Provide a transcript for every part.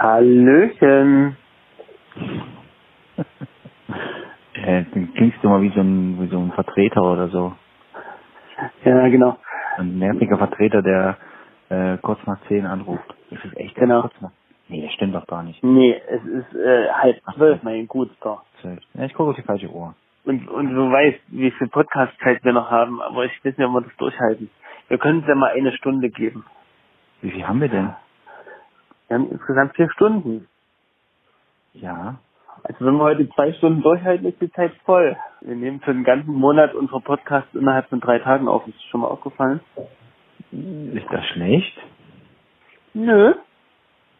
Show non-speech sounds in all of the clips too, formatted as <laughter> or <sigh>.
Hallöchen. <laughs> äh, du klingst du mal wie so ein, wie so ein Vertreter oder so. Ja, genau. Ein nerviger Vertreter, der äh, kurz nach zehn anruft. Das ist echt Genau. kurz nach. Nee, das stimmt doch gar nicht. Nee, es ist äh, halb zwölf, mein Guter. Zwölf. Ja, ich gucke auf die falsche Uhr. Und, und du weißt, wie viel Podcast-Zeit wir noch haben, aber ich weiß nicht, ob wir das durchhalten. Wir können es ja mal eine Stunde geben. Wie viel haben wir denn? Wir haben insgesamt vier Stunden. Ja. Also wenn wir heute zwei Stunden durchhalten, ist die Zeit voll. Wir nehmen für den ganzen Monat unsere Podcasts innerhalb von drei Tagen auf. Ist das schon mal aufgefallen? Ist das schlecht? Nö.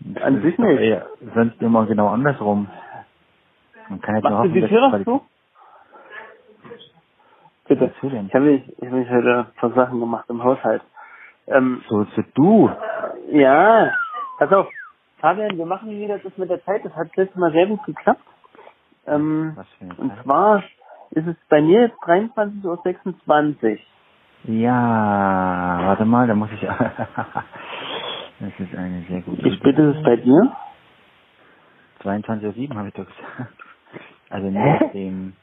Das An sich nicht. eher- Sonst immer genau andersrum. Man kann jetzt nur Machst du hoffen, die dass Tür noch zu? Bitte. Ich habe mich, ich hab mich heute ein paar Sachen gemacht im Haushalt. Ähm, So, so du. ja, pass auf. Fabian, wir machen wieder das mit der Zeit. Das hat letztes Mal sehr gut geklappt. Ähm, und zwar ist es bei mir jetzt 23.26 Uhr. Ja, warte mal, da muss ich. <laughs> das ist eine sehr gute Wie spät ist es bei dir? 22.07 habe ich doch gesagt. Also nach dem.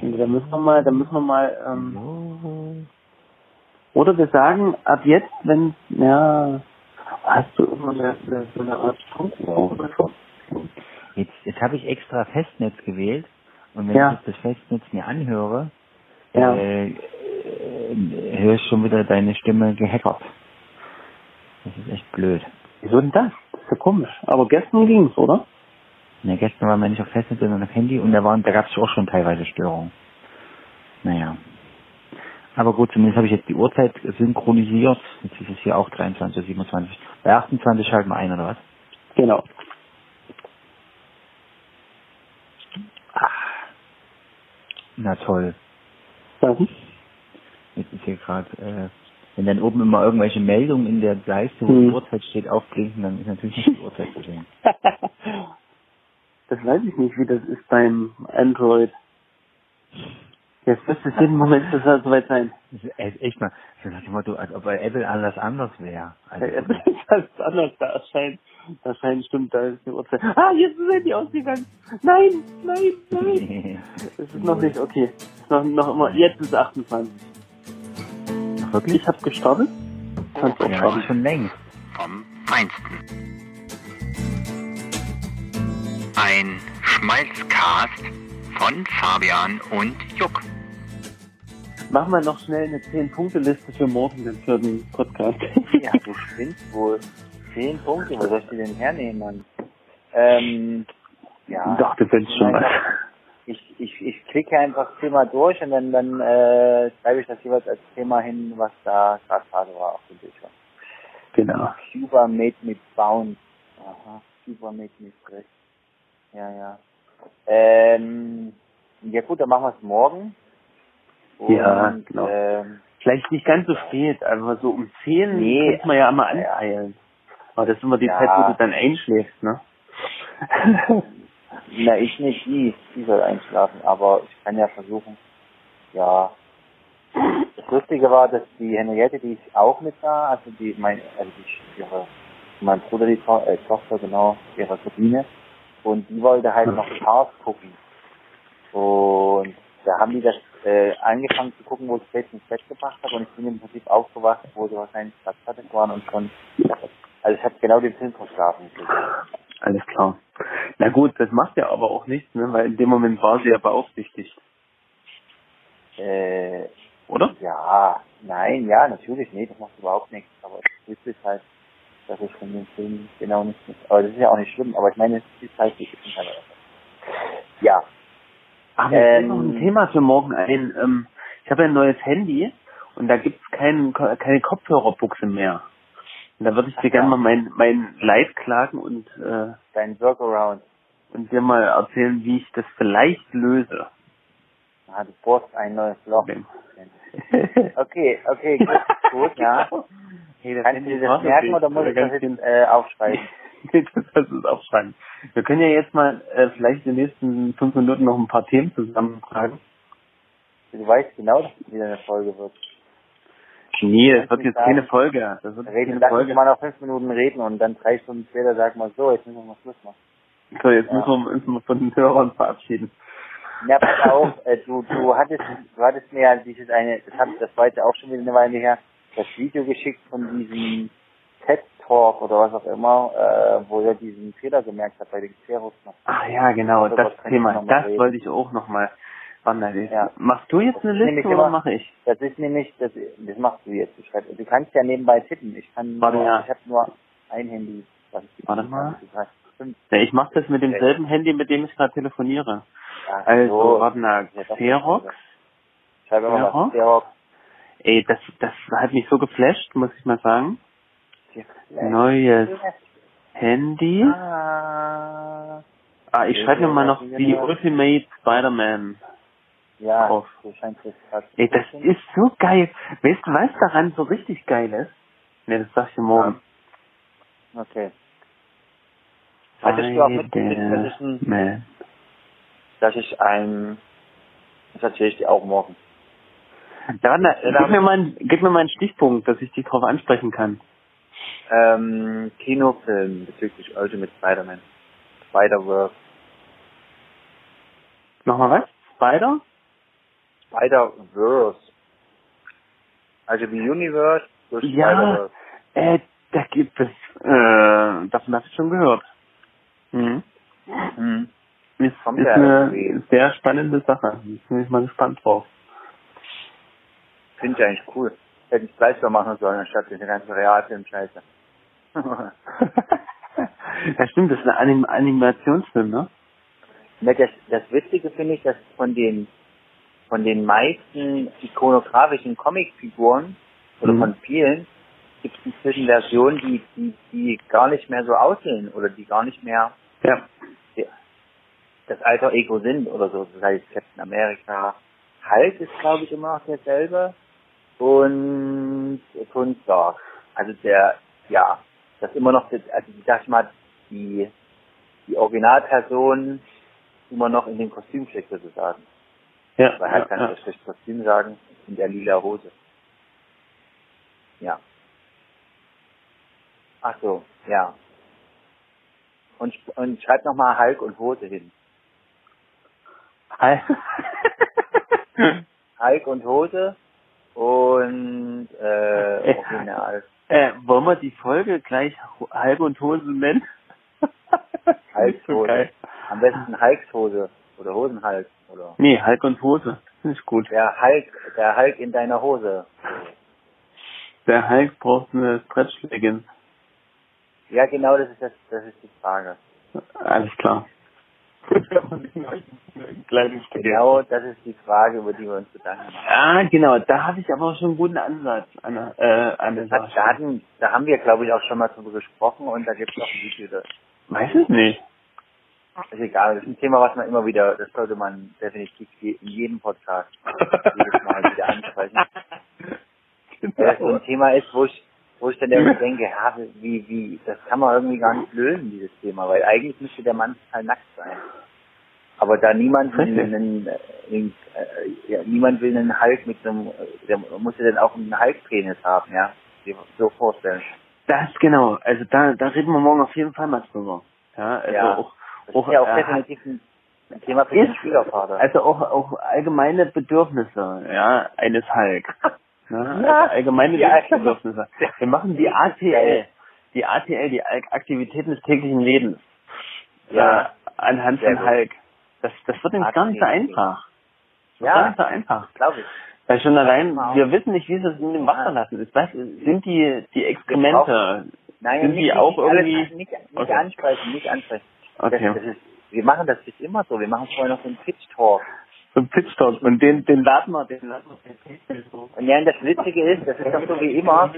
Da müssen wir mal, da müssen wir mal, ähm, oder wir sagen, ab jetzt, wenn, ja, hast du immer eine, so eine Art oder so? Jetzt, jetzt habe ich extra Festnetz gewählt und wenn Ja. ich das Festnetz mir anhöre, Ja. äh, äh, höre ich schon wieder deine Stimme gehackert. Das ist echt blöd. Wieso denn das? Das ist ja komisch. Aber gestern ging's, oder? Na, gestern war man nicht auf Festnetz, sondern auf Handy und da waren, da gab es auch schon teilweise Störungen. Naja. Aber gut, zumindest habe ich jetzt die Uhrzeit synchronisiert. Jetzt ist es hier auch 23, 27. Bei 28 schalten wir ein, oder was? Genau. Na toll. Was? Jetzt ist hier gerade, äh, wenn dann oben immer irgendwelche Meldungen in der Leiste, wo die Hm. Uhrzeit steht, aufblinken, dann ist natürlich nicht die Uhrzeit zu sehen. <laughs> das weiß ich nicht, wie das ist beim Android. Jetzt müsste es jeden Moment das soweit sein. Echt, mal, so nach dem Motto, als ob bei Apple alles anders wäre. Also, Bei Apple ist das anders, da erscheint, da erscheint, stimmt, da ist die Uhrzeit. Ah, jetzt ist die ausgegangen. Nein, nein, nein. Es ist noch nicht, okay. Ist noch, noch immer, jetzt ist 28. Ach, wirklich? Ich habe gestartet. Du auch Ja, starten. schon längst. vom Feinsten. Ein Schmalzcast von Fabian und Juck. Machen wir noch schnell eine 10-Punkte-Liste für morgen, den Podcast. Ja, <laughs> du spinnst wohl. Zehn Punkte, wo soll ich die denn hernehmen, Mann? Ähm, ja. Ich dachte, wenn schon was. Ich, ich, ich klicke einfach das Thema durch und dann, dann äh, schreibe ich das jeweils als Thema hin, was da gerade Phase war auf dem Bildschirm. Genau. Cuba made me bounce. Aha, Cuba made me stress. Ja, ja. Ähm, ja gut, dann machen wir es morgen. Und, Ja, genau. Ähm, Vielleicht nicht ganz so spät, aber so um 10 Nee. könnte man ja einmal aneilen. Aber das ist immer die Ja. Zeit, wo du dann einschläfst, ne? <laughs> Na, ich nicht, die, die soll einschlafen, aber ich kann ja versuchen, ja. Das Lustige war, dass die Henriette, die ist auch mit da, also die, mein, also die, ihre, mein Bruder, die to äh, Tochter, genau, ihre Cousine, und die wollte halt noch Cars gucken. Und da haben die das äh, angefangen zu gucken, wo ich selbst ins Bett gebracht habe, und ich bin im Prinzip aufgewacht, wo sie wahrscheinlich gerade fertig waren und schon, also ich habe genau den Film verschlafen. Alles klar. Na gut, das macht ja aber auch nichts, ne? Weil in dem Moment war sie ja beaufsichtigt, Äh, oder? Ja, nein, ja, natürlich, nee, das macht überhaupt nichts. Aber es ist halt, dass ich von dem Film genau nicht mit, aber das ist ja auch nicht schlimm, aber ich meine, es ist halt, ist halt Ja, Fällt Ähm, noch ein Thema für morgen ein. Ähm, ich habe ja ein neues Handy und da gibt's kein, keine Kopfhörerbuchse mehr. Und da würde ich dir Ach gerne mal mein, mein Leid klagen und, äh, dein Workaround. und dir mal erzählen, wie ich das vielleicht löse. Ah, du bohrst ein neues Loch. <laughs> Okay, okay, gut, gut, <laughs> ja. Hey, das Kannst du dir das merken oder muss ich das jetzt äh, aufschreiben? <laughs> Das du es aufschreiben. Wir können ja jetzt mal äh, vielleicht in den nächsten fünf Minuten noch ein paar Themen zusammentragen. Du weißt genau, dass es wieder eine Folge wird. Nee, das wird jetzt sagen. keine Folge. Das wird jetzt Reden, keine lass uns Folge. mal noch fünf Minuten reden und dann drei Stunden später sagen wir so, jetzt müssen wir mal Schluss machen. So, jetzt Ja. müssen wir uns mal von den Hörern verabschieden. Ja, pass auf, äh, du, du hattest, du hattest mir ja dieses eine, das, hab, das war jetzt auch schon wieder eine Weile her, das Video geschickt von diesem TED Talk oder was auch immer, äh, wo er diesen Fehler gemerkt hat bei den Xerox. Ach ja, genau, Darüber das Thema. mal Das reden. wollte ich auch nochmal. Warte, Ja. machst du jetzt eine Das Liste oder immer- mache ich? Das ist nämlich, das, das machst du jetzt. Du, schreibst, du kannst ja nebenbei tippen. Ich kann, Warte, nur, ja. ich habe nur ein Handy. Was ich Warte mal. Ja, ich mache das mit demselben Handy, mit dem ich gerade telefoniere. Ach Also, so. warte mal, Ja. Xerox. Schreib was. Xerox. Ey, das, das hat mich so geflasht, muss ich mal sagen. Neues Handy. Ah. Ah, ich schreibe mir mal noch die Ultimate Spider-Man. Ja, Auf. so scheint es gerade. zu Ey, das ist so geil. Weißt du, was daran so richtig geil ist? Ne, das sag ich dir morgen. Okay. Hattest du auch mitgekriegt, das ist ein, Man. das ist ein, das erzähle ich dir auch morgen. Ja, warte, gib, mir mal, einen- gib mir mal einen Stichpunkt, dass ich dich drauf ansprechen kann. Ähm, Kinofilm bezüglich Ultimate Spider-Man. Spider-Verse. Nochmal was? Spider? Spider-Verse. Also wie Universe durch Ja. Spider-Verse. Äh, da gibt es, äh, davon hast du schon gehört. Mhm. Mhm. Ist, Kommt ist eine irgendwie. sehr spannende Sache. Bin ich mal gespannt drauf. Finde ich eigentlich cool. Hätte ich gleich so machen sollen, anstatt diese ganze Realfilm-Scheiße. ja, stimmt, das ist ein Anim Animationsfilm, ne? Ne, das, das Witzige finde ich, dass von den von den meisten ikonografischen Comicfiguren oder Mhm. von vielen gibt es inzwischen Versionen, die, die, die gar nicht mehr so aussehen oder die gar nicht mehr Ja. das alter Ego sind oder so. Das heißt Captain America. Hulk ist glaube ich immer noch derselbe und Stark. Also der, ja, das immer noch, das- also ich sag ich mal, die, die Originalperson immer noch in dem Kostüm steckt sozusagen. Ja. Weil halt ja, kann ja. ich schlecht Kostüm sagen, in der lila Hose. Ja. Ach so, ja. Und, und schreib nochmal Hulk und Hose hin. Hi. Hulk und Hose und äh, <laughs> Original. äh, wollen wir die Folge gleich Halbe und Hose nennen? <laughs> Nicht so. Am besten Hulkshose oder Hosenhulk oder Nee, Hulk und Hose. Ich gut. der Hulk, der Hulk in deiner Hose. Der Hulk braucht eine Stretch-Leggings. Ja, genau, das ist das, das ist die Frage. Alles klar. Genau, das ist die Frage, über die wir uns Gedanken machen. Ah, genau. Da habe ich aber auch schon einen guten Ansatz an, äh, an der Das hat, Sache. da, haben wir, glaube ich, auch schon mal drüber gesprochen und da gibt es auch ein Video. Das Weiß ich nicht. ist egal, das ist ein Thema, was man immer wieder, das sollte man definitiv in jedem Podcast jedes Mal wieder ansprechen. Weil das so ein Thema ist, wo ich, wo ich dann irgendwie denke, ja, wie, wie, das kann man irgendwie gar nicht lösen, dieses Thema, weil eigentlich müsste der Mann total nackt sein. Aber da niemand Richtig. einen, einen, einen äh, ja, niemand will einen Hulk mit einem, äh, der muss ja dann auch einen Hulk-Penis haben, ja. So vorstellen. Das genau. Also da, da reden wir morgen auf jeden Fall mal drüber. Ja, also Ja. auch, auch, ja auch äh, definitiv ein ein Thema für den ist, Schwiegervater. also auch, auch allgemeine Bedürfnisse, ja, eines Hulk. Ja, <laughs> Ja. also allgemeine Ja. Bedürfnisse. <laughs> Wir machen die ATL, die ATL, die Aktivitäten des täglichen Lebens. Ja. Äh, anhand von. Hulk. Das, das wird nämlich gar nicht so einfach. Ja. Gar nicht so einfach. Glaube ich. Weil schon allein, wir wissen nicht, wie sie es in dem Wasser lassen. Ist, was, sind die, die Exkremente, Nein, Sind nicht, die auch nicht alles- irgendwie- Nicht, nicht Okay. ansprechen, nicht ansprechen. okay, Das, das ist, wir machen das jetzt immer so. Wir machen vorher noch so einen Pitch-Talk. so ein Pitstop und den, den laden wir, den laden wir. Und ja, und das Witzige ist, das ist doch so wie immer,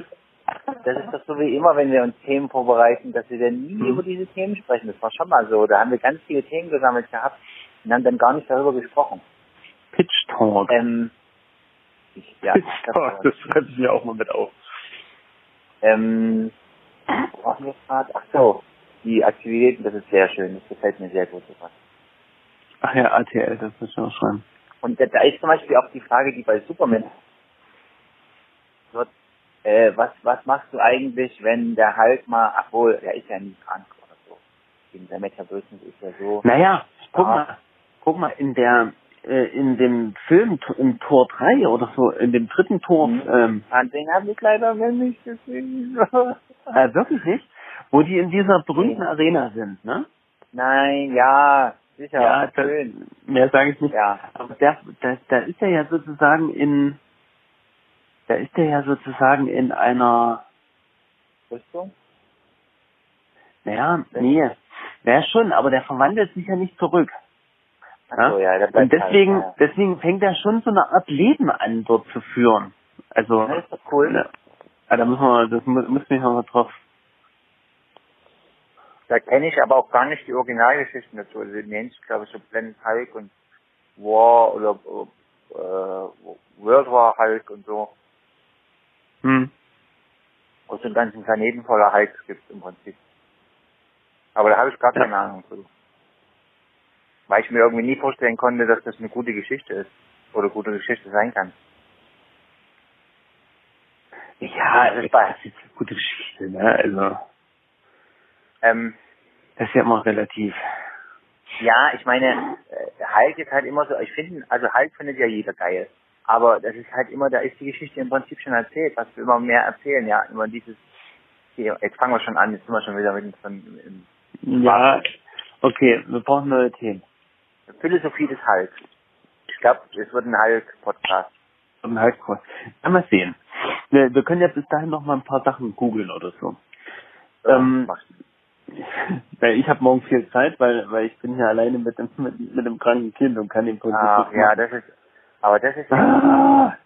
das ist doch so wie immer, wenn wir uns Themen vorbereiten, dass wir dann nie Mhm. über diese Themen sprechen. Das war schon mal so. Da haben wir ganz viele Themen gesammelt gehabt und haben dann gar nicht darüber gesprochen. Pitch Talk. Ähm, ich, ja, Pitch das Talk, das schreibe ich mir auch mal mit auf. Ähm, waren wir gerade? Ach so, die Aktivitäten, das ist sehr schön. Das gefällt mir sehr gut. sowas. Ach ja, ATL, das muss ich auch schreiben. Und da, da ist zum Beispiel auch die Frage, die bei Superman wird, Äh, was, was machst du eigentlich, wenn der Hulk mal, obwohl, der ist ja nie krank oder so. Eben Der Metabolismus ist ja so. Naja, guck mal, guck mal, in der, äh, in dem Film, im Tor 3 oder so, in dem dritten Tor, Mhm. ähm, Ah, Den habe ich leider nicht gesehen. äh, <laughs> wirklich nicht, wo die in dieser berühmten Nee. Arena sind, ne? Nein, ja, sicher, Ja, das, schön. mehr sage ich nicht. Ja, Aber der, da, da ist er ja sozusagen in, da ist er ja sozusagen in einer, Rüstung? naja, nee, ja schon, aber der verwandelt sich ja nicht zurück. Ach so, ja, Und bleibt deswegen, halt, deswegen fängt er schon so eine Art Leben an, dort zu führen. Also, ja. Ist doch cool. ja, Ah, da müssen wir, das mu- müssen wir noch mal drauf. Da kenne ich aber auch gar nicht die Originalgeschichten dazu. Also sich, glaube ich, so Planet Hulk und War oder äh, World War Hulk und so. Hm. So einen ganzen Planeten voller Hulks gibt im Prinzip. Aber da habe ich gar keine Ahnung zu. Weil ich mir irgendwie nie vorstellen konnte, dass das eine gute Geschichte ist. Oder gute Geschichte sein kann. Ja, Das bei- ist eine gute Geschichte, ne? Also, Ähm, das ist ja immer relativ. Ja, ich meine, äh, Hulk ist halt immer so, ich finde, also Hulk findet ja jeder geil. Aber das ist halt immer, da ist die Geschichte im Prinzip schon erzählt, was wir immer mehr erzählen, ja, immer dieses, hier, jetzt fangen wir schon an, jetzt sind wir schon wieder mit dem Ja, okay, wir brauchen neue Themen. Philosophie des Hulk. Ich glaube, es wird ein Hulk-Podcast. Kurz. Ja, mal sehen. Wir, wir können ja bis dahin noch mal ein paar Sachen googeln oder so. Ähm, du. <laughs> weil ich habe morgen viel Zeit, weil weil ich bin ja alleine mit dem mit, mit dem kranken Kind und kann den Ach, nichts ja, machen. das ist, aber das ist, Ah,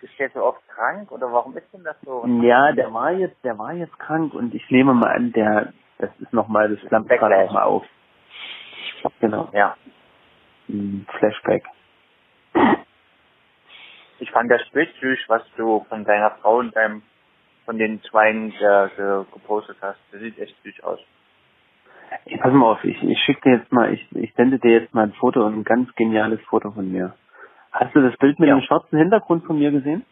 ist der so oft krank oder warum ist denn das so? ja, der war jetzt, der war jetzt krank und ich nehme mal an, der, das ist nochmal, das flammt gerade Backlash. nochmal auf. Genau. Ja. Flashback. Ich fand das Bild süß, was du von deiner Frau und deinem, von den Zweien äh, ge- gepostet hast. Das sieht echt süß aus. Ey, pass mal auf, ich, ich schicke dir jetzt mal, ich, ich sende dir jetzt mal ein Foto und ein ganz geniales Foto von mir. Hast du das Bild mit Ja. dem schwarzen Hintergrund von mir gesehen?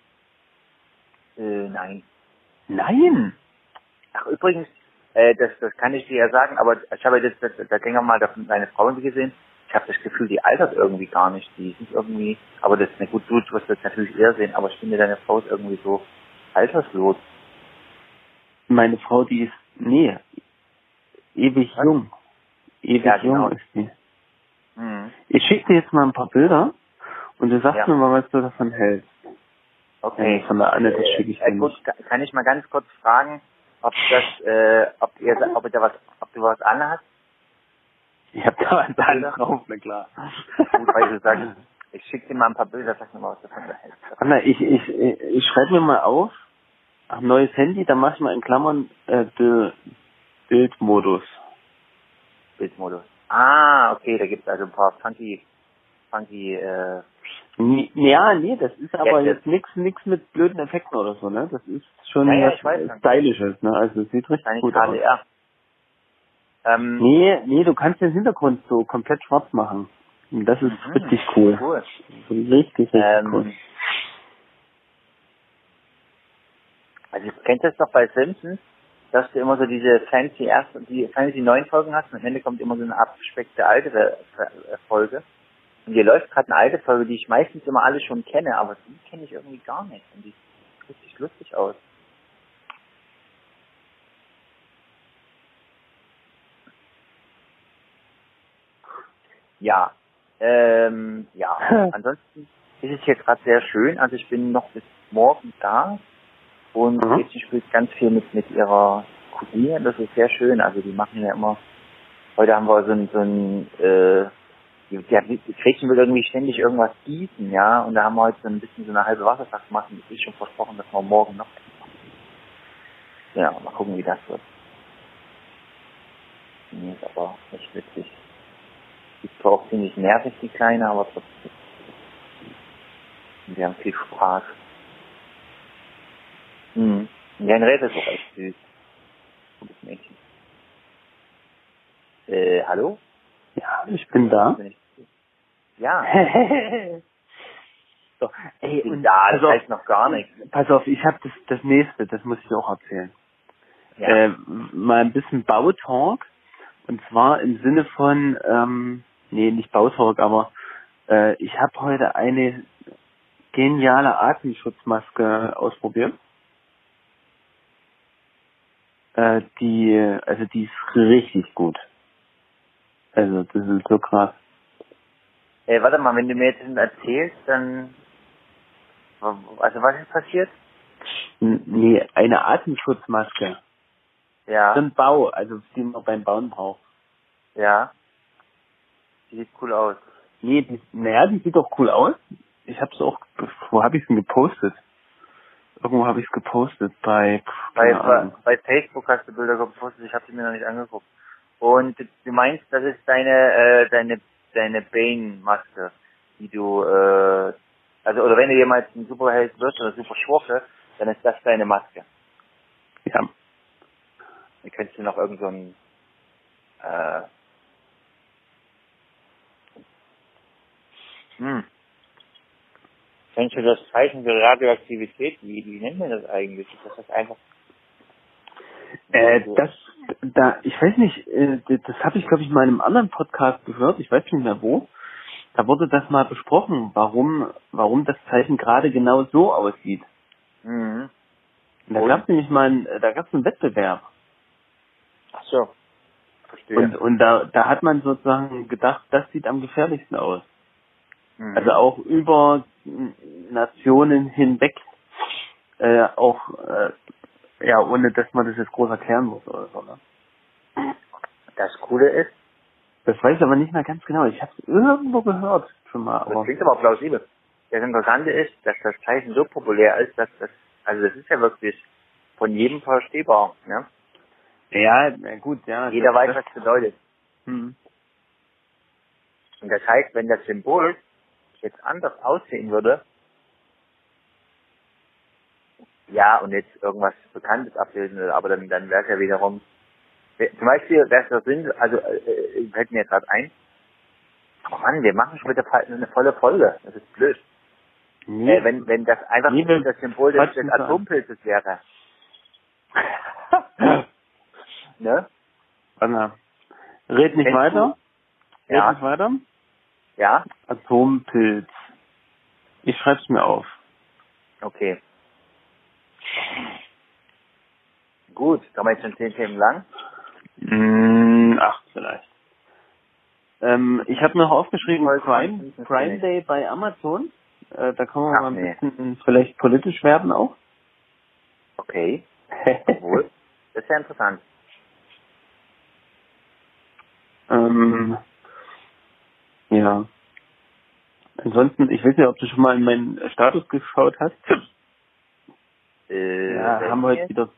Äh, nein. Nein! Ach, übrigens, äh, das, das kann ich dir ja sagen, aber ich habe jetzt, da, da ging mal davon deine Frau gesehen. Ich habe das Gefühl, die altert irgendwie gar nicht. Die ist irgendwie, aber das ist eine gut, du wirst das natürlich eher sehen, aber ich finde, deine Frau ist irgendwie so alterslos. Meine Frau, die ist, nee, ewig Was? jung. Ewig Ja, genau. jung ist die. Mhm. Ich schicke dir jetzt mal ein paar Bilder und du sagst Ja. mir mal, was du davon hältst. Okay. Ja, von der Anne, das schicke ich äh, dir gut, nicht. ka- kann ich mal ganz kurz fragen, ob das, äh, ob ihr, ob ihr da was, ob du was anhast? Ich habe da was anderes drauf, na klar. Gut, weil du sagst, ich schicke dir mal ein paar Bilder, sag mir mal, was davon hältst. Anna, ich, ich, ich, ich schreibe mir mal auf, ach, neues Handy, dann mach ich mal in Klammern äh, Bild- Bildmodus. Bildmodus. Ah, okay, da gibt's also ein paar funky, funky, äh, Nee, Ja, nee, das ist aber Jetzt, jetzt nix nix mit blöden Effekten oder so, ne? Das ist schon Ja, ja, was weiß. Stylisches, ne? Also es sieht richtig gut aus. Ähm, Nee, nee, du kannst den Hintergrund so komplett schwarz machen. Und das ist mhm, richtig cool. Cool. So richtig, richtig Ähm, cool. Also du kennst das doch bei Simpsons, dass du immer so diese fancy erste, die fancy neuen Folgen hast und am Ende kommt immer so eine abgespeckte alte äh, Folge. Und hier läuft gerade eine alte Folge, die ich meistens immer alle schon kenne, aber die kenne ich irgendwie gar nicht. Und die sieht richtig lustig aus. Ja. Ähm, ja. Ansonsten ist es hier gerade sehr schön. Also ich bin noch bis morgen da. Und Mhm. Mädchen spielt ganz viel mit, mit ihrer Cousine. Das ist sehr schön. Also die machen ja immer, heute haben wir so ein, so ein, äh, die, die, Gretchen will irgendwie ständig irgendwas gießen, ja. Und da haben wir heute so ein bisschen so eine halbe Wasserflasche gemacht. Und ist schon versprochen, dass wir morgen noch machen. Ja, mal gucken, wie das wird. Nee, ist aber echt witzig. Ist zwar auch ziemlich nervig, die Kleine, aber trotzdem. Wir haben viel Spaß. Mhm. Henriette ist auch echt süß. Gutes Mädchen. Äh, hallo? Ja, ich bin da. Ja, <laughs> So, ey, und pass das auf, heißt noch gar nichts. pass auf, ich habe das, das nächste, das muss ich auch erzählen. Ja. Äh, mal ein bisschen Bautalk. Und zwar im Sinne von, ähm, nee, nicht Bautalk, aber äh, ich habe heute eine geniale Atemschutzmaske ausprobiert. Äh, die, also die ist richtig gut. Also das ist so krass. Ey, warte mal, wenn du mir jetzt erzählst, dann, also was ist passiert? Nee, eine Atemschutzmaske. Ja, So ein Bau, also die man beim Bauen braucht. ja. Die sieht cool aus. Nee, die, naja, die sieht doch cool aus. Ich hab's auch, wo habe ich denn gepostet? Irgendwo habe ich es gepostet bei, Bei, Ahnung. bei Facebook hast du Bilder gepostet, ich habe sie mir noch nicht angeguckt. Und du meinst, das ist deine, äh, deine, deine Bane-Maske, die du, äh, also, oder wenn du jemals ein Superheld wirst oder Superschurke, dann ist das deine Maske. Ja. Dann könntest du noch irgend so ein, äh, hm. Kennst du das Zeichen für Radioaktivität? Wie, wie nennt man das eigentlich? Ist das, einfach? Äh, das, da, ich weiß nicht, äh, das habe ich glaube ich mal in einem anderen Podcast gehört, ich weiß nicht mehr wo. Da wurde das mal besprochen, warum, warum das Zeichen gerade genau so aussieht. Mhm. Und da gab es nämlich mal, einen, da gab es einen Wettbewerb. Ach so. Verstehe. Und, und da, da hat man sozusagen gedacht, das sieht am gefährlichsten aus. Mhm. Also auch über Nationen hinweg, äh, auch, äh, ja, ohne dass man das jetzt groß erklären muss oder so, ne? das Coole ist, Das weiß ich aber nicht mehr ganz genau. Ich habe es irgendwo gehört schon mal, das aber klingt aber plausibel. Das Interessante ist, dass das Zeichen so populär ist, dass das, also das ist ja wirklich von jedem verstehbar, ne? ja, gut, ja. Jeder das, weiß, das, was es bedeutet. hm. Und das heißt, wenn das Symbol jetzt anders aussehen würde, ja, und jetzt irgendwas Bekanntes abbilden würde, aber dann, dann wäre es ja wiederum, zum Beispiel wäre es der Sinn, also, äh, äh, fällt mir gerade ein, oh Mann, wir machen schon wieder eine volle Folge, das ist blöd. Nee, Äh, wenn, wenn das einfach Nee, das Symbol des, des. Atompilzes wäre, <laughs> ne? Anna, red nicht Kennst weiter. Red Ja. nicht weiter. Ja? Atompilz. Ich schreib's mir auf. Okay. Gut, kommen wir jetzt schon zehn Themen lang. Mm, acht vielleicht. Ähm, ich habe noch aufgeschrieben Prime, Prime. Day bei Amazon. Äh, da kann man Ach, mal ein nee. bisschen vielleicht politisch werden auch. Okay, <laughs> wohl. Das ist ja interessant. ähm, ja. Ansonsten, ich weiß nicht, ob du schon mal in meinen Status geschaut hast. Äh, Ja, haben wir heute wieder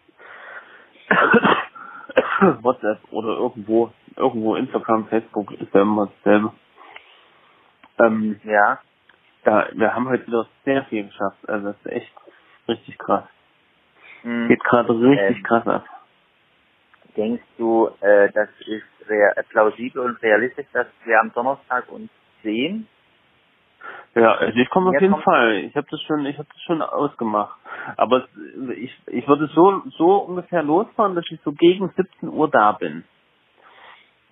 <coughs> WhatsApp oder irgendwo, irgendwo Instagram, Facebook ist ja immer dasselbe. Ähm, Ja, da, wir haben heute wieder sehr viel geschafft. Also das ist echt richtig krass. hm. Geht gerade richtig Ähm. krass ab. Denkst du, äh, das ist plausibel und realistisch, dass wir am Donnerstag uns sehen? Ja, also ich komme auf jeden Fall. Ich habe das schon, ich habe das schon ausgemacht. Aber es, ich, ich würde so, so ungefähr losfahren, dass ich so gegen 17 Uhr da bin.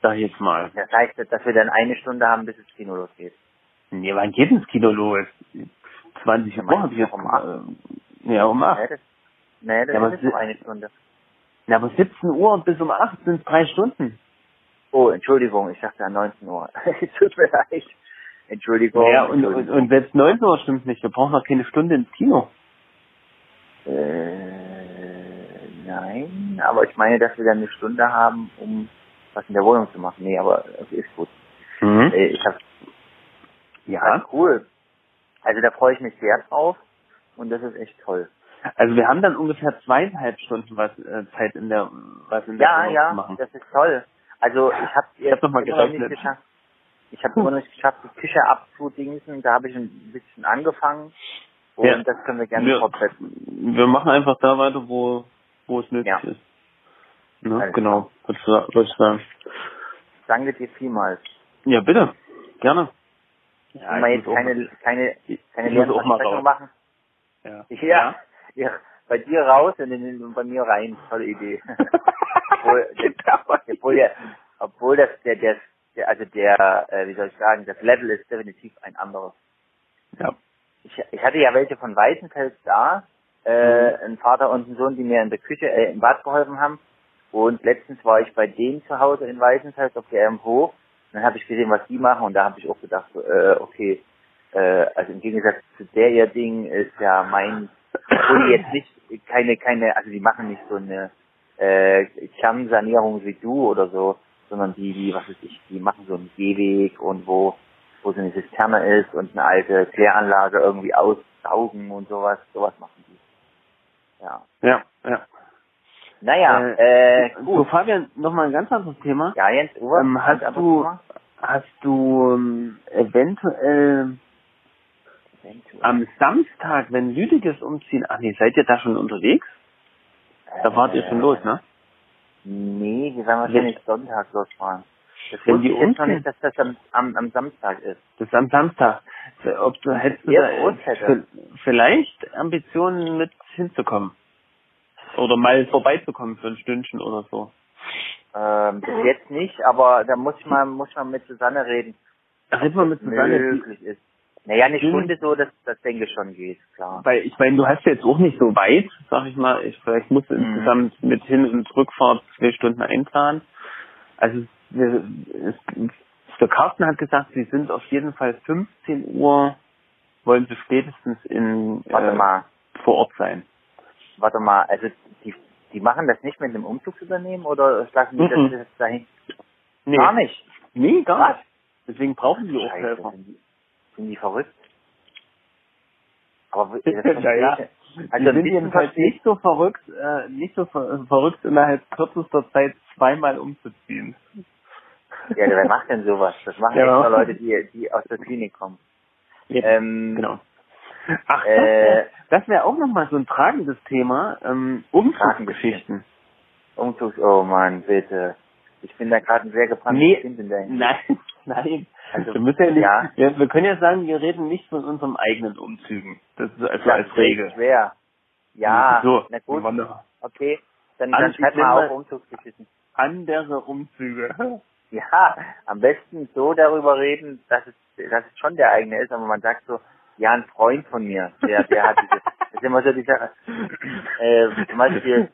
Sag ich jetzt mal. Das heißt, dass wir dann eine Stunde haben, bis das Kino losgeht. Nee, wann geht ins Kino los? 20 Ja, Uhr habe ich jetzt. um acht. Äh, ja, um 8. Nee, das, nee, das Ja, ist nur eine Stunde. Na, aber 17 Uhr und bis um 8 sind drei Stunden. Oh, Entschuldigung, ich dachte an 19 Uhr. <laughs> Tut mir leid. Entschuldigung. Ja, und, und, und selbst 19 Uhr stimmt nicht. Wir brauchen noch keine Stunde ins Kino. Äh, nein, aber ich meine, dass wir dann eine Stunde haben, um was in der Wohnung zu machen. Nee, aber es ist gut. Mhm. Äh, ich hab, Ja. ja, cool. Also da freue ich mich sehr drauf und das ist echt toll. Also wir haben dann ungefähr zweieinhalb Stunden was äh, Zeit in der was in der Ja, Wohnung zu ja, machen. das ist toll. Also ich habe Ich hab noch mal gerechnet. geschafft. Ich habe immer noch nicht geschafft, die Küche abzudingsen. Da habe ich ein bisschen angefangen und Ja. das können wir gerne Wir, fortsetzen. wir machen einfach da weiter, wo wo es nötig Ja. ist. Ne? Genau, würde ich sagen. Danke dir vielmals. Ja, bitte. Gerne. Ja, ich jetzt keine, keine, keine raus. machen. Ja. Ja, ja. Bei dir raus und, in, und bei mir rein. Tolle Idee. <laughs> obwohl, Genau. obwohl, der, obwohl das der, der, der also der, äh, wie soll ich sagen, das Level ist definitiv ein anderes. ja. Ich, ich hatte ja welche von Weißenfels da, äh, ein Vater und ein Sohn, die mir in der Küche, äh, im Bad geholfen haben. Und letztens war ich bei denen zu Hause in Weißenfels auf der Hof. Dann habe ich gesehen, was die machen und da habe ich auch gedacht, so, äh, okay, äh, also im Gegensatz zu der ihr Ding ist ja mein, obwohl die jetzt nicht keine, keine, also die machen nicht so eine äh, Kernsanierung wie du oder so, sondern die, die, was weiß ich, die machen so einen Gehweg und wo, wo so eine Zisterne ist und eine alte Kläranlage irgendwie aussaugen und sowas, sowas machen die. Ja. Ja, ja. Naja, äh, So, gut. Fabian, nochmal ein ganz anderes Thema. Ja, Jens, Uwe, Ähm, hast du- Hast du ähm, eventuell Thema? Am Samstag, wenn Lüdiges umziehen, ach nee, seid ihr da schon unterwegs? Da wart ihr schon los, ne? Nee, wir werden wahrscheinlich Sonntag losfahren. Das Wenn wusste die ich jetzt noch umziehen? nicht, dass das am, am, am Samstag ist. Das ist am Samstag. Ob du hättest du da, v- vielleicht Ambitionen mit hinzukommen? Oder mal vorbeizukommen für ein Stündchen oder so. Ähm, bis jetzt nicht, aber da muss ich mal, muss ich mal mit Susanne reden, Red mal mit Susanne. möglich ist. Naja, eine Hm. Stunde so, das, das denke ich schon geht, klar. Weil ich meine, du hast jetzt auch nicht so weit, sag ich mal. Ich, vielleicht musst du Mhm. insgesamt mit Hin- und Rückfahrt zwei Stunden einplanen. Also wir, es, der Carsten hat gesagt, sie sind auf jeden Fall 15 Uhr, wollen sie spätestens in Warte äh, mal, vor Ort sein. warte mal, also die, die machen das nicht mit einem Umzugsunternehmen oder lassen die Mhm. das jetzt dahin? Nee, Gar nicht. Nee, gar nicht. Deswegen brauchen die auch Helfer. sind die, sind die verrückt? Aber Ja, ja. Die Also ein sind jedenfalls nicht so verrückt, äh, nicht so ver verrückt innerhalb kürzester Zeit zweimal umzuziehen. Ja, wer macht denn sowas? Das machen Ja. extra Leute, die, die aus der Klinik kommen. Ähm, Genau. Ach, das Äh, wäre das wär auch nochmal so ein tragendes Thema, ähm, Umzugsgeschichten. Umzugs, oh Mann, bitte. Ich bin da gerade ein sehr gebranntes Nee, Kind in der. Nein, nein. Also, wir, müssen ja nicht, ja. Wir, wir können ja sagen, wir reden nicht von unserem eigenen Umzügen. Das ist also Das als ist Regel. schwer. Ja, so, na gut, wunderbar. okay. Dann, An- dann ich schreib nehme mal auf Umzugsgeschichten. Andere Umzüge. <laughs> Ja, am besten so darüber reden, dass es, dass es schon der eigene ist, aber man sagt so, ja, ein Freund von mir, der, der hat diese, <laughs> das ist immer so die Sache, äh, zum Beispiel,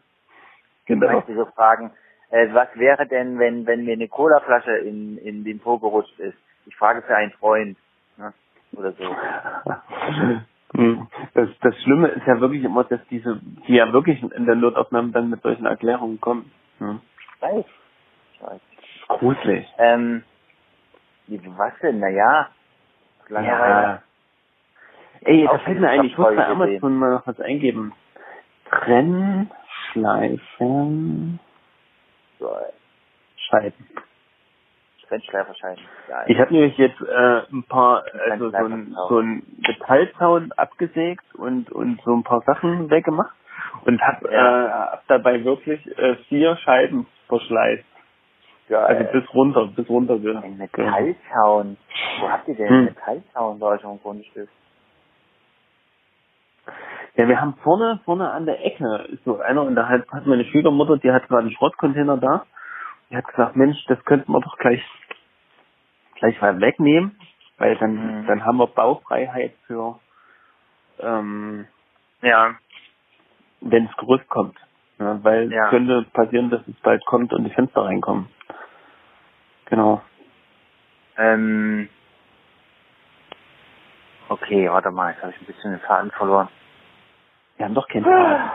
zum genau. Beispiel so fragen, äh, was wäre denn, wenn, wenn mir eine Colaflasche in, in den Po gerutscht ist? Ich frage für einen Freund, ne? oder so. <laughs> Hm. Das, das Schlimme ist ja wirklich immer, dass diese, die ja wirklich in der Notaufnahme dann mit solchen Erklärungen kommen. Hm. Ich weiß. Ich weiß. Gruselig. Ähm, wie- was denn? Naja, Langeweile. Ja. Ey, da fällt mir ein, ich muss bei Amazon mal noch was eingeben. Trennschleifen So, äh, Scheiben. Trennschleiferscheiben. Ja, Ich habe nämlich jetzt äh, ein paar, also so ein, so ein Metallzaun abgesägt und und so ein paar Sachen weggemacht und hab, Ja. äh, hab dabei wirklich äh, vier Scheiben verschleißt. geil. Also bis runter, bis runter. Ein Metallzaun. Wo habt ihr denn Hm. einen Metallzaun bei euch am Grundstück? Ja, wir haben vorne, vorne an der Ecke ist so einer und da hat, hat meine Schwiegermutter, die hat gerade einen Schrottcontainer da. Die hat gesagt, Mensch, das könnten wir doch gleich, gleich mal wegnehmen, weil dann, Mhm. dann haben wir Baufreiheit für, ähm, ja, wenn das Gerüst kommt. Ja, weil Ja. es könnte passieren, dass es bald kommt und die Fenster reinkommen. Genau. Ähm, okay, warte mal, jetzt habe ich ein bisschen den Faden verloren. Wir haben doch keinen Plan.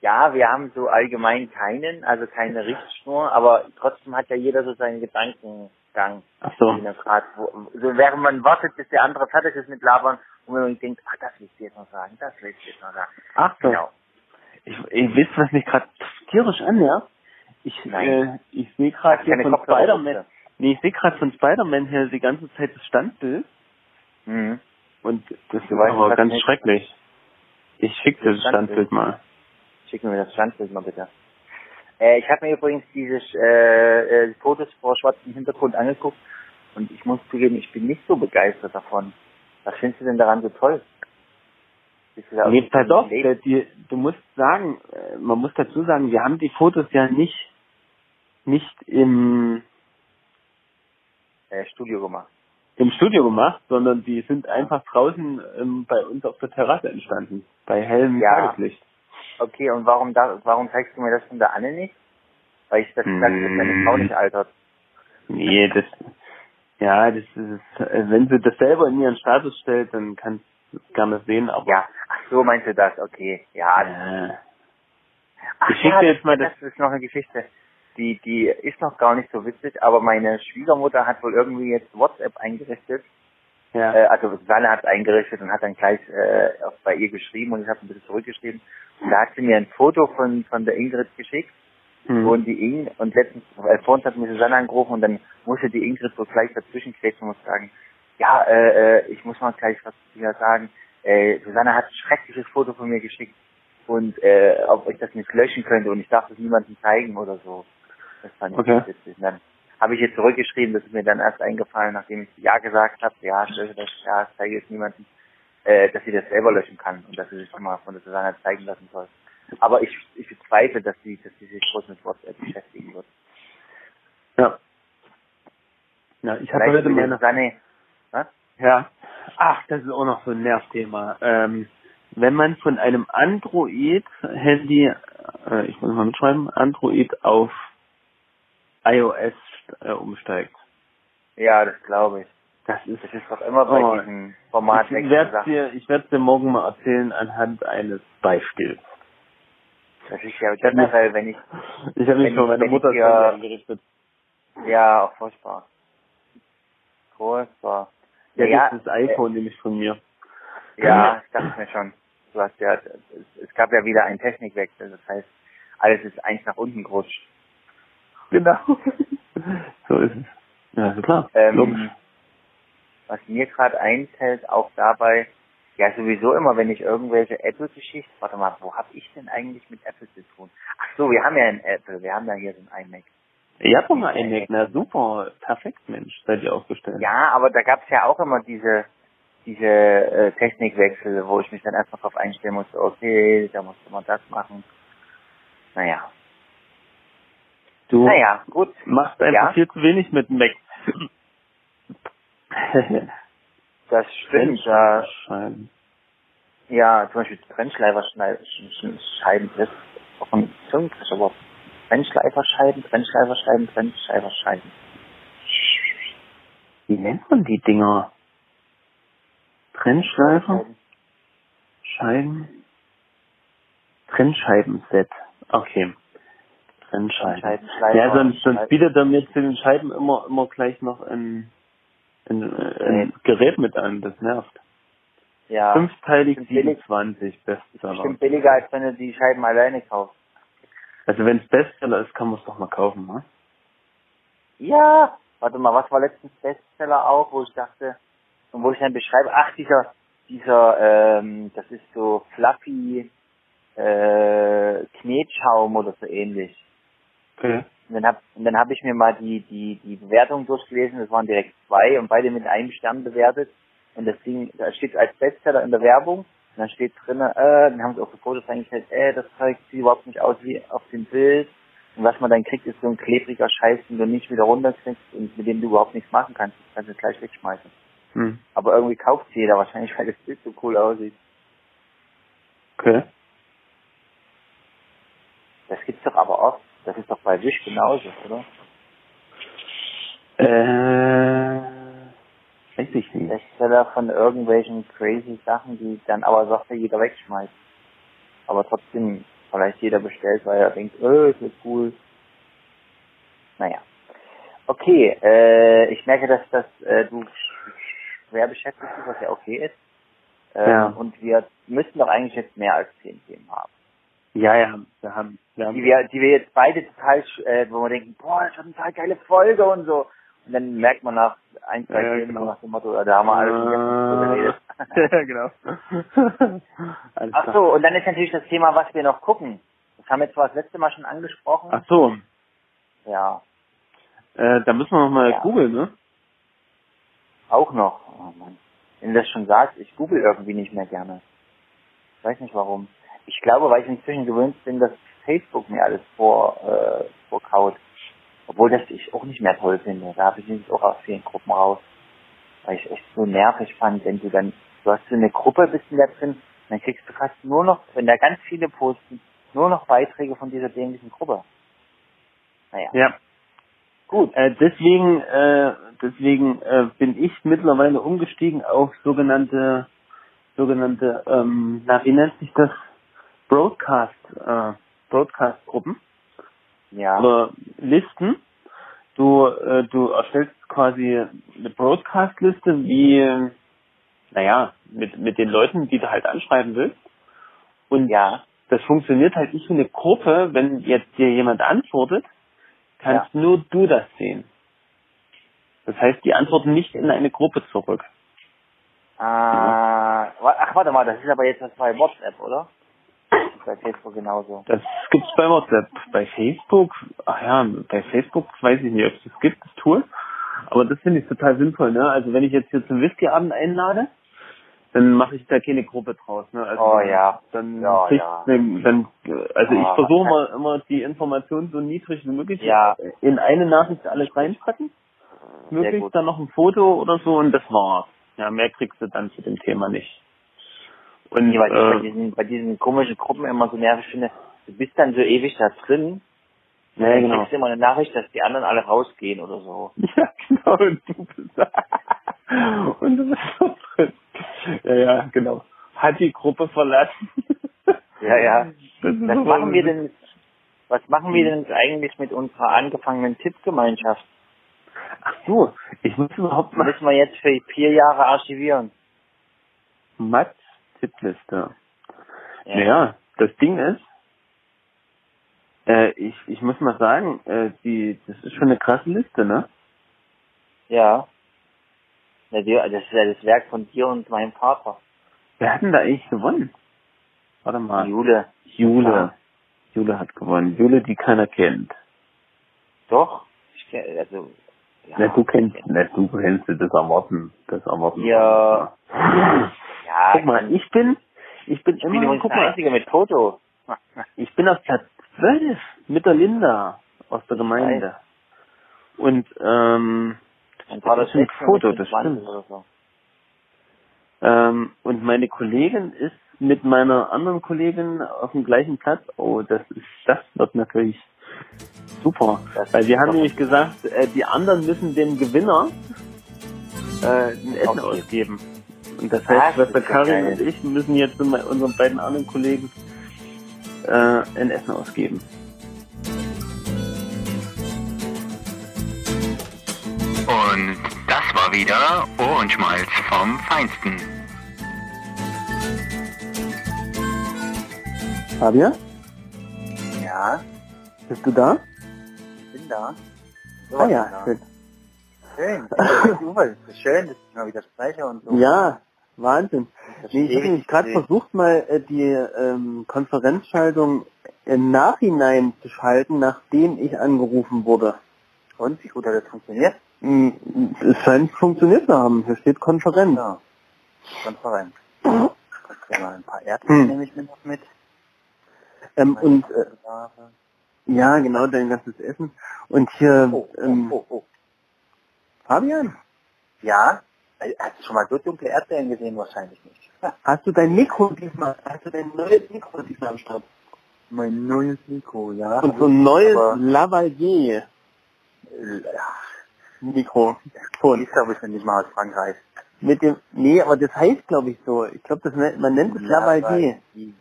Ja, wir haben so allgemein keinen, also keine Richtschnur, aber trotzdem hat ja jeder so seinen Gedankengang. Ach so. grad, wo, so während man wartet, bis der andere fertig ist mit Labern und man denkt, ach, das will ich dir jetzt noch sagen, das will ich dir jetzt noch sagen. Ach so. Genau. Ich, ich wisst, was mich gerade tierisch annervt? Ich, Nein. äh, ich sehe gerade hier von Spider-Man, nee, ich sehe gerade von Spider-Man hier die ganze Zeit das Standbild Mhm. Und das weißt, aber ganz nicht- schrecklich. Ich schick dir Das Standbild mal. Schick mir das Standbild mal bitte. Äh, ich habe mir übrigens diese äh, äh, Fotos vor schwarzem Hintergrund angeguckt Und ich muss zugeben, ich bin nicht so begeistert davon. Was findest du denn daran so toll? Nee, auf, gelegt? äh, die, du musst sagen, äh, man muss dazu sagen, wir haben die Fotos ja nicht, nicht im, äh, Studio gemacht. Im Studio gemacht, sondern die sind einfach draußen ähm, bei uns auf der Terrasse entstanden, bei hellem Ja. Tageslicht. Okay, und warum da, warum zeigst du mir das von der Anne nicht? Weil ich das Hm. dass deine Frau nicht altert. Nee, das, ja, das ist, äh, wenn sie das selber in ihren Status stellt, dann kannst du es gerne sehen, aber, Ja, ach so meinst du das, okay. Ja, äh, Ach Ich schick ja, dir jetzt mal das- das ist noch eine Geschichte. Die, die ist noch gar nicht so witzig, aber meine Schwiegermutter hat wohl irgendwie jetzt WhatsApp eingerichtet. ja, Äh, also Susanne hat es eingerichtet und hat dann gleich äh, auch bei ihr geschrieben und ich habe ein bisschen zurückgeschrieben. Und da hat sie mir ein Foto von von der Ingrid geschickt hm. und die Ing und letztens äh, vorhin hat mir Susanne angerufen und dann musste die Ingrid so gleich dazwischen kretschen und muss sagen, ja, äh, äh, ich muss mal gleich was zu dir sagen. Äh, Susanne hat ein schreckliches Foto von mir geschickt und äh, ob ich das nicht löschen könnte und ich darf das niemandem zeigen oder so. Das fand ich Okay. witzig. Und dann habe ich jetzt zurückgeschrieben, das ist mir dann erst eingefallen, nachdem ich Ja gesagt habe, ja, ich das, ja, zeige es niemandem, äh, dass sie das selber löschen kann und dass sie sich mal von der Susanne zeigen lassen soll. Aber ich, ich bezweifle, dass sie, dass sie sich groß mit WhatsApp beschäftigen wird. ja. Ja, ich habe heute meine, Susanne, was? ja, ach, das ist auch noch so ein Nervthema. Ähm, wenn man von einem Android-Handy, äh, ich muss mal mitschreiben, Android auf iOS äh, umsteigt. Ja, das glaube ich. Das ist, Das ist doch immer bei Oh. diesem Format ich werde dir, ich werde dir morgen mal erzählen anhand eines Beispiels. Das ist ja generell, wenn ich, <laughs> Ich habe mich von meiner ich Mutter das Handy eingerichtet. ja, auch furchtbar. Furchtbar. Ja, Ja, das ist das iPhone nämlich von mir. Ja, ich dachte mir schon. Du hast ja, es, es gab ja wieder einen Technikwechsel, das heißt, alles ist eins nach unten gerutscht. Genau. <laughs> so ist es. Ja, ist klar. Ähm, was mir gerade einfällt, auch dabei, ja sowieso immer, wenn ich irgendwelche Apple-Geschichten, warte mal, wo habe ich denn eigentlich mit Apple zu tun? Ach so, wir haben ja ein Apple, wir haben ja hier so ein iMac. Ihr habt doch mal einen Mac, na super, perfekt, Mensch, seid ihr aufgestellt. Ja, aber da gab es ja auch immer diese diese äh, Technikwechsel, wo ich mich dann erstmal drauf einstellen musste, okay, da musste man das machen. Naja. Du Naja, gut. machst einfach Ja? viel zu wenig mit Mac. <laughs> Das stimmt. Ja, ja, zum Beispiel Trennschleiferscheiben, das ist auch ein Zungenkricherwort. Trennschleiferscheiben, Trennschleiferscheiben, Trennschleiferscheiben. Wie nennt man die Dinger? Trennschleifer? Scheiben? Trennscheibenset. Okay. Trennscheibenschleifer. Ja, sonst, sonst bietet er mir zu den Scheiben immer, immer gleich noch ein, ein, ein Gerät mit an. Das nervt. Ja, Fünfteilig Bestimmt billig. 27 Bestseller. bestimmt billiger, als wenn du die Scheiben alleine kaufst. Also wenn es Bestseller ist, kann man es doch mal kaufen, ne? Ja, warte mal, was war letztens Bestseller auch, wo ich dachte, und wo ich dann beschreibe, ach, dieser, dieser, ähm, das ist so fluffy, äh, Knetschaum oder so ähnlich. Okay. Und dann hab, und dann habe ich mir mal die, die, die Bewertung durchgelesen, das waren direkt zwei und beide mit einem Stern bewertet. Und das Ding, da steht als Bestseller in der Werbung, und dann steht drin, äh, dann haben sie auch so Fotos reingestellt, äh, das Zeug sieht überhaupt nicht aus wie auf dem Bild. Und was man dann kriegt, ist so ein klebriger Scheiß, den du nicht wieder runterkriegst und mit dem du überhaupt nichts machen kannst. Du kannst es gleich wegschmeißen. Hm. Aber irgendwie kauft jeder wahrscheinlich, weil das Bild so cool aussieht. Okay. Das gibt's doch aber oft. Das ist doch bei Wish genauso, oder? Äh, weiß ich nicht. Bestseller von irgendwelchen crazy Sachen, die dann aber sofort jeder wegschmeißt. Aber trotzdem vielleicht jeder bestellt, weil er denkt, äh, ist das cool. Naja. Okay, äh, ich merke, dass, dass äh, du schwer beschäftigt bist, was ja okay ist. Ähm, Ja. Und wir müssten doch eigentlich jetzt mehr als zehn Themen haben. Ja, ja, wir haben, wir haben Die wir, die wir jetzt beide total, äh, wo wir denken, boah, das wird eine total geile Folge und so. Und dann merkt man nach ein, zwei Ja, genau. nach dem Motto, da haben wir alles ja, <laughs> genau. <laughs> Alles Ach so, und dann ist natürlich das Thema, was wir noch gucken. Das haben wir zwar das letzte Mal schon angesprochen. Ach so, Ja. äh, da müssen wir noch mal Ja. googeln, ne? Auch noch. Oh Mann. Wenn du das schon sagst, ich google irgendwie nicht mehr gerne. Ich weiß nicht warum. Ich glaube, weil ich inzwischen gewöhnt bin, dass Facebook mir alles vor, äh, vorkaut. Obwohl das ich auch nicht mehr toll finde. Da habe ich mich auch aus vielen Gruppen raus. Weil ich echt so nervig fand, wenn du dann, du hast so eine Gruppe, bist du da drin, dann kriegst du fast nur noch, wenn da ganz viele posten, nur noch Beiträge von dieser dämlichen Gruppe. Naja. Ja. Gut. Äh, deswegen, äh, deswegen äh, bin ich mittlerweile umgestiegen auf sogenannte, sogenannte, ähm, na wie nennt sich das? Broadcast, äh, Broadcast-Gruppen Ja. oder Listen. Du, äh, du erstellst quasi eine Broadcast-Liste wie, äh, naja, mit, mit den Leuten, die du halt anschreiben willst. Und Ja. das funktioniert halt nicht wie eine Gruppe, wenn jetzt dir jemand antwortet, kannst nur du das sehen. Das heißt, die antworten nicht in eine Gruppe zurück. Ah, wa- ach, warte mal, das ist aber jetzt das bei WhatsApp, oder? Bei Facebook genauso. Das gibt's bei WhatsApp. Bei Facebook, ach ja, bei Facebook weiß ich nicht, ob es das gibt, das Tool. Aber das finde ich total sinnvoll, ne? Also wenn ich jetzt hier zum Whiskyabend einlade, dann mache ich da keine Gruppe draus, ne? Also Oh ja. Dann Ja, ja. ne, dann also ich Ah, versuche okay. immer, die Informationen so niedrig wie möglich Ja. in eine Nachricht alles reinpacken. Möglichst dann noch ein Foto oder so und das war's. Ja, mehr kriegst du dann zu dem Thema nicht. Und Nee, weil ich bei äh, diesen, bei diesen komischen Gruppen immer so nervig finde, du bist dann so ewig da drin, ja, dann genau. kriegst du immer eine Nachricht, dass die anderen alle rausgehen oder so. <laughs> Ja, genau, und du bist und du bist so drin. Ja, ja, genau. Hat die Gruppe verlassen. Ja, ja. Was machen wir denn, was machen wir denn eigentlich mit unserer angefangenen Tippgemeinschaft? Ach so, ich muss überhaupt mal Müssen wir jetzt für vier Jahre archivieren? Mats Tippliste. Naja, das Ding ist, äh, ich, ich muss mal sagen, äh, die, das ist schon eine krasse Liste, ne? Ja. Ja, die- Das ist ja das Werk von dir und meinem Vater. Wer hat denn da eigentlich gewonnen? Warte mal. Jule. Jule. Ja. Jule hat gewonnen. Jule, die keiner kennt. Doch? Ich kenn, also, ja. Na, du kennst, na, du kennst das Erwarten. Das Erwarten. Ja. Ja, Guck mal, ich bin, ich bin ich immer, guck mal, Einzige mit Foto. <laughs> ich bin auf Platz 12 mit der Linda aus der Gemeinde. Und, ähm, Mein Vater Das ist ein Foto, das 20 stimmt. oder so. ähm, und meine Kollegin ist mit meiner anderen Kollegin auf dem gleichen Platz. Oh, das ist, das wird natürlich super. Das Weil wir haben nämlich gesagt, äh, die anderen müssen dem Gewinner äh, ein Essen Okay. ausgeben. Und das heißt, das Schwester ja Karin geil. und ich müssen jetzt mit unseren beiden anderen Kollegen äh, ein Essen ausgeben. Und das war wieder Ohrenschmalz vom Feinsten. Fabian, Ja, bist du da? Ich da. So, Ah ja, schön. Schön. Das ist schön, dass ich mal wieder spreche und so. Ja, Wahnsinn. Das Nee, ist ich habe gerade versucht, mal äh, die ähm, Konferenzschaltung im Nachhinein zu schalten, nachdem ich angerufen wurde. Und, wie gut hat das funktioniert? Mm, Es scheint funktioniert zu haben. Hier steht Konferenz. Ja. Konferenz. Ja, mal ein paar Erdbeeren Hm. nehme ich mir noch mit. Ähm, und äh. Ja, genau, dein ganzes Essen. Und hier, Oh, ähm, oh, oh, oh. Fabian, Ja? Äh, Hast du schon mal so dunkle Erdbeeren gesehen? Wahrscheinlich nicht. <laughs> hast du dein Mikro diesmal, hast du dein neues Mikro diesmal am Start? Mein neues Mikro, ja. Und so ein neues Aber- Lavalier Äh, Ja, Mikro. die ist glaube ich nicht mal aus Frankreich. Mit dem, nee, aber das heißt glaube ich so. Ich glaube, das nennt, man nennt es Lavalier. Ich,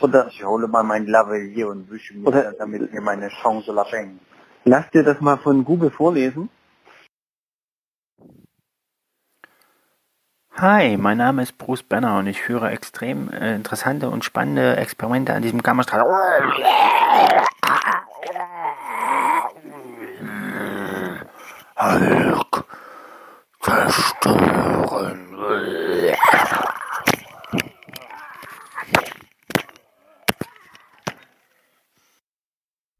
oder ich hole mal mein Lavalier und wische mir, oder, damit mir meine Chance lachen. Lass dir das mal von Google vorlesen. Hi, mein Name ist Bruce Banner und ich führe extrem äh, interessante und spannende Experimente an diesem Kammerstrahl. Hulk zerstören.